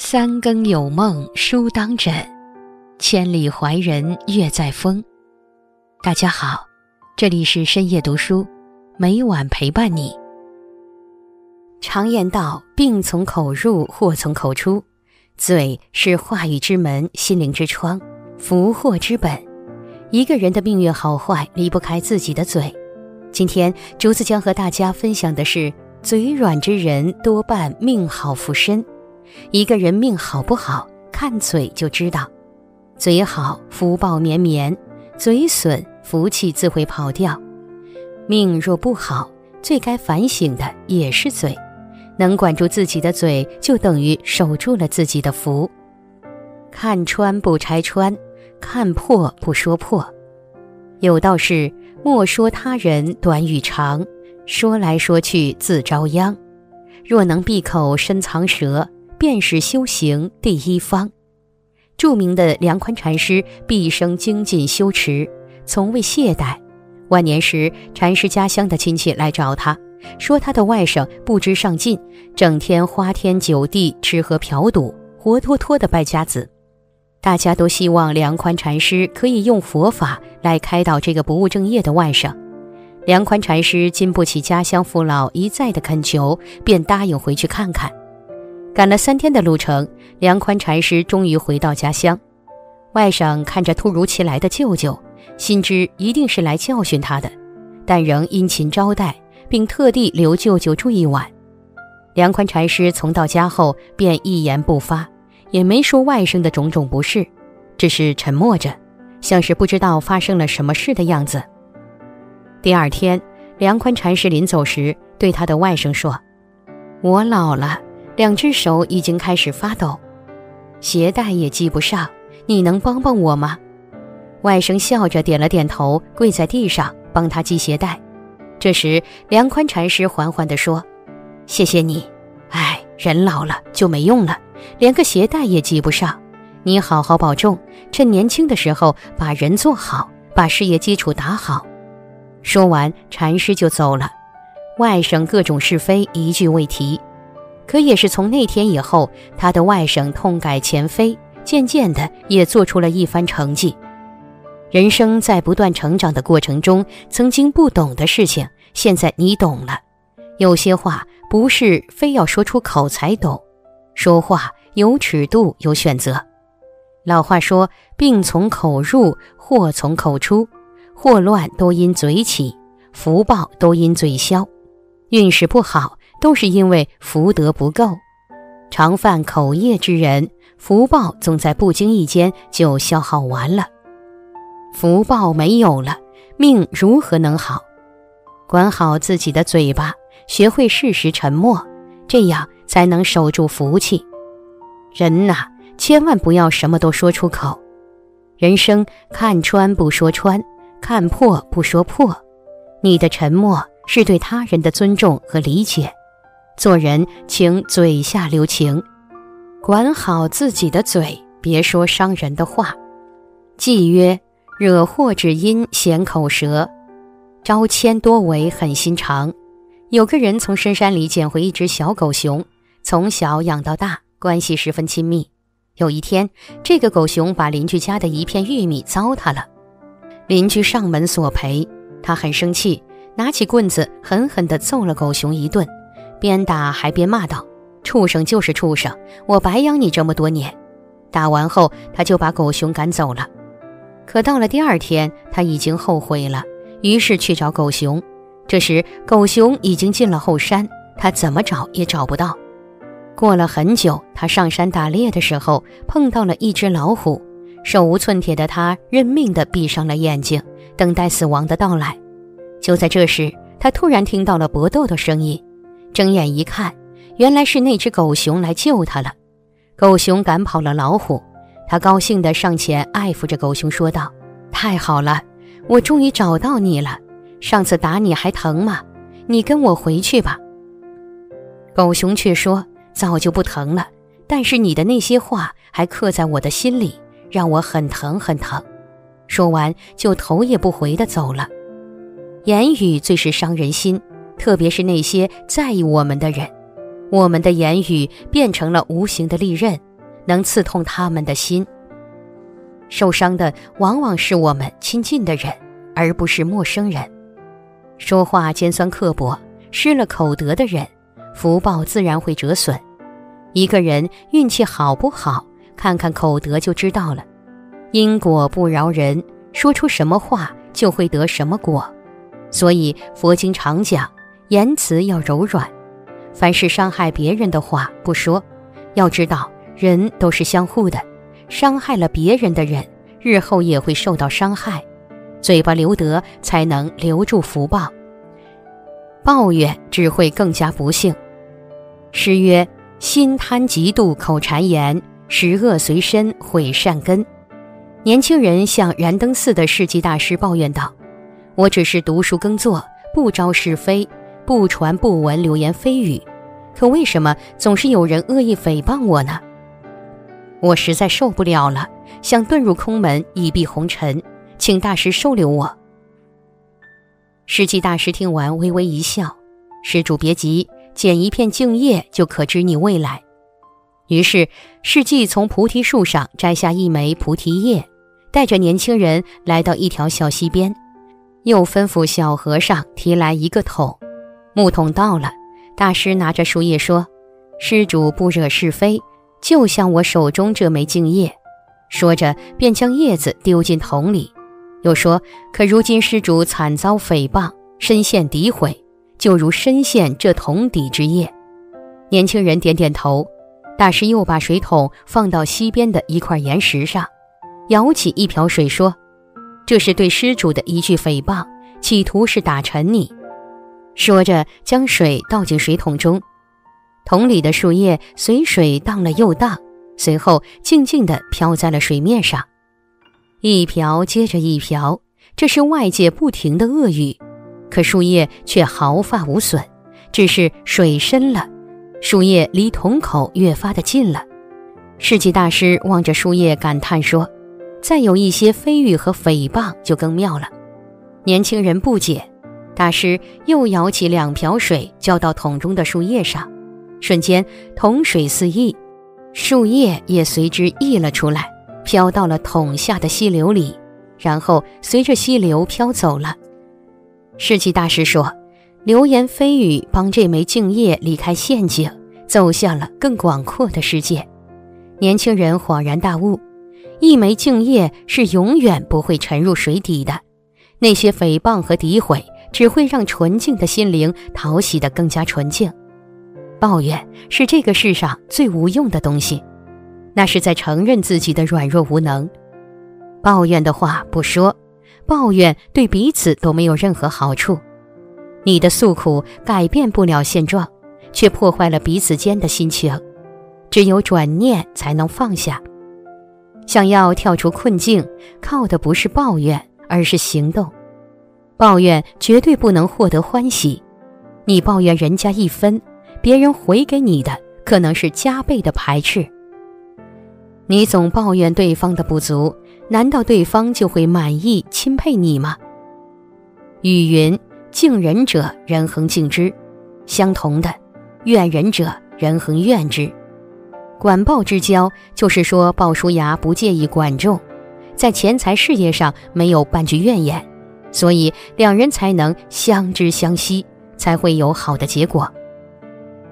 三更有梦书当枕，千里怀人月在风。大家好，这里是深夜读书，每晚陪伴你。常言道：“病从口入，祸从口出。”嘴是话语之门，心灵之窗，福祸之本。一个人的命运好坏离不开自己的嘴。今天竹子将和大家分享的是：嘴软之人多半命好福深。一个人命好不好，看嘴就知道。嘴好，福报绵绵；嘴损，福气自会跑掉。命若不好，最该反省的也是嘴。能管住自己的嘴，就等于守住了自己的福。看穿不拆穿，看破不说破。有道是：莫说他人短与长，说来说去自招殃。若能闭口深藏舌。便是修行第一方。著名的梁宽禅师毕生精进修持，从未懈怠。晚年时，禅师家乡的亲戚来找他，说他的外甥不知上进，整天花天酒地、吃喝嫖赌，活脱脱的败家子。大家都希望梁宽禅师可以用佛法来开导这个不务正业的外甥。梁宽禅师经不起家乡父老一再的恳求，便答应回去看看。赶了三天的路程，梁宽禅师终于回到家乡。外甥看着突如其来的舅舅，心知一定是来教训他的，但仍殷勤招待，并特地留舅舅住一晚。梁宽禅师从到家后便一言不发，也没说外甥的种种不是，只是沉默着，像是不知道发生了什么事的样子。第二天，梁宽禅师临走时对他的外甥说：“我老了。”两只手已经开始发抖，鞋带也系不上，你能帮帮我吗？外甥笑着点了点头，跪在地上帮他系鞋带。这时，梁宽禅师缓缓地说：“谢谢你。哎，人老了就没用了，连个鞋带也系不上。你好好保重，趁年轻的时候把人做好，把事业基础打好。”说完，禅师就走了。外甥各种是非一句未提。可也是从那天以后，他的外甥痛改前非，渐渐的也做出了一番成绩。人生在不断成长的过程中，曾经不懂的事情，现在你懂了。有些话不是非要说出口才懂，说话有尺度，有选择。老话说：“病从口入，祸从口出，祸乱都因嘴起，福报都因嘴消。运势不好。”都是因为福德不够，常犯口业之人，福报总在不经意间就消耗完了。福报没有了，命如何能好？管好自己的嘴巴，学会适时沉默，这样才能守住福气。人呐，千万不要什么都说出口。人生看穿不说穿，看破不说破。你的沉默是对他人的尊重和理解。做人，请嘴下留情，管好自己的嘴，别说伤人的话。忌曰：惹祸之因，咸口舌，招迁多为狠心肠。有个人从深山里捡回一只小狗熊，从小养到大，关系十分亲密。有一天，这个狗熊把邻居家的一片玉米糟蹋了，邻居上门索赔，他很生气，拿起棍子狠狠地揍了狗熊一顿。边打还边骂道：“畜生就是畜生，我白养你这么多年。”打完后，他就把狗熊赶走了。可到了第二天，他已经后悔了，于是去找狗熊。这时，狗熊已经进了后山，他怎么找也找不到。过了很久，他上山打猎的时候碰到了一只老虎，手无寸铁的他认命地闭上了眼睛，等待死亡的到来。就在这时，他突然听到了搏斗的声音。睁眼一看，原来是那只狗熊来救他了。狗熊赶跑了老虎，他高兴地上前爱抚着狗熊，说道：“太好了，我终于找到你了。上次打你还疼吗？你跟我回去吧。”狗熊却说：“早就不疼了，但是你的那些话还刻在我的心里，让我很疼很疼。”说完，就头也不回地走了。言语最是伤人心。特别是那些在意我们的人，我们的言语变成了无形的利刃，能刺痛他们的心。受伤的往往是我们亲近的人，而不是陌生人。说话尖酸刻薄、失了口德的人，福报自然会折损。一个人运气好不好，看看口德就知道了。因果不饶人，说出什么话就会得什么果。所以佛经常讲，言辞要柔软。凡是伤害别人的话不说，要知道人都是相互的，伤害了别人的人，日后也会受到伤害。嘴巴留德，才能留住福报。抱怨只会更加不幸。诗曰：“心贪嫉妒，口谗言，十恶随身，毁善根。”年轻人向燃灯寺的世纪大师抱怨道：“我只是读书耕作，不招是非，不传不闻流言蜚语，可为什么总是有人恶意诽谤我呢？我实在受不了了，想遁入空门，一避红尘。”请大师收留我。世纪大师听完，微微一笑：“施主别急，捡一片净叶就可知你未来。”于是世纪从菩提树上摘下一枚菩提叶，带着年轻人来到一条小溪边，又吩咐小和尚提来一个桶。木桶到了，大师拿着树叶说：“施主不惹是非，就像我手中这枚净叶。”说着，便将叶子丢进桶里。又说：“可如今施主惨遭诽谤，身陷诋毁，就如深陷这桶底之液。”年轻人点点头。大师又把水桶放到溪边的一块岩石上，舀起一瓢水说：“这是对施主的一句诽谤，企图是打沉你。”说着，将水倒进水桶中，桶里的树叶随水荡了又荡，随后静静地飘在了水面上。一瓢接着一瓢，这是外界不停的恶语，可树叶却毫发无损，只是水深了，树叶离桶口越发的近了。世纪大师望着树叶感叹说：“再有一些非语和诽谤就更妙了。”年轻人不解，大师又舀起两瓢水浇到桶中的树叶上，瞬间桶水四溢，树叶也随之溢了出来。飘到了桶下的溪流里，然后随着溪流飘走了。世纪大师说：“流言蜚语帮这枚净叶离开陷阱，走向了更广阔的世界。”年轻人恍然大悟：一枚净叶是永远不会沉入水底的。那些诽谤和诋毁，只会让纯净的心灵淘洗得更加纯净。抱怨是这个世上最无用的东西。那是在承认自己的软弱无能，抱怨的话不说，抱怨对彼此都没有任何好处。你的诉苦改变不了现状，却破坏了彼此间的心情。只有转念才能放下。想要跳出困境，靠的不是抱怨，而是行动。抱怨绝对不能获得欢喜。你抱怨人家一分，别人回给你的可能是加倍的排斥。你总抱怨对方的不足，难道对方就会满意钦佩你吗？语云：“敬人者，人恒敬之；相同的，怨人者，人恒怨之。”管鲍之交，就是说鲍叔牙不介意管仲，在钱财事业上没有半句怨言，所以两人才能相知相惜，才会有好的结果。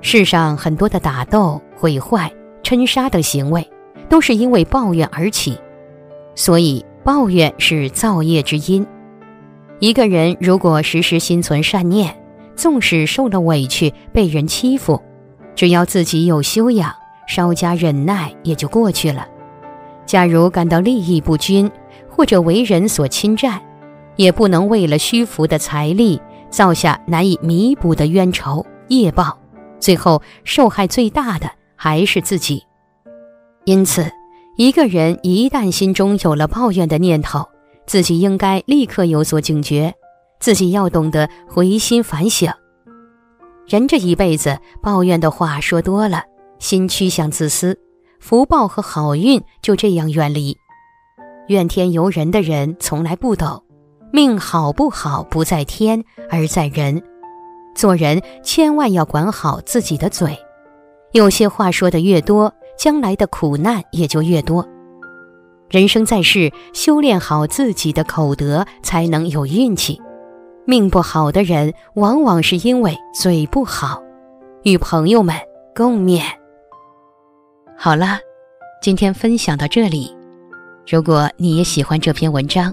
世上很多的打斗、毁坏、嗔杀等行为。都是因为抱怨而起，所以抱怨是造业之因。一个人如果时时心存善念，纵使受了委屈、被人欺负，只要自己有修养，稍加忍耐，也就过去了。假如感到利益不均，或者为人所侵占，也不能为了虚浮的财力，造下难以弥补的冤仇业报，最后受害最大的还是自己。因此，一个人一旦心中有了抱怨的念头，自己应该立刻有所警觉，自己要懂得回心反省。人这一辈子抱怨的话说多了，心趋向自私，福报和好运就这样远离。怨天尤人的人从来不懂，命好不好不在天，而在人。做人千万要管好自己的嘴，有些话说的越多。将来的苦难也就越多。人生在世，修炼好自己的口德，才能有运气。命不好的人，往往是因为嘴不好。与朋友们共勉。好了，今天分享到这里。如果你也喜欢这篇文章，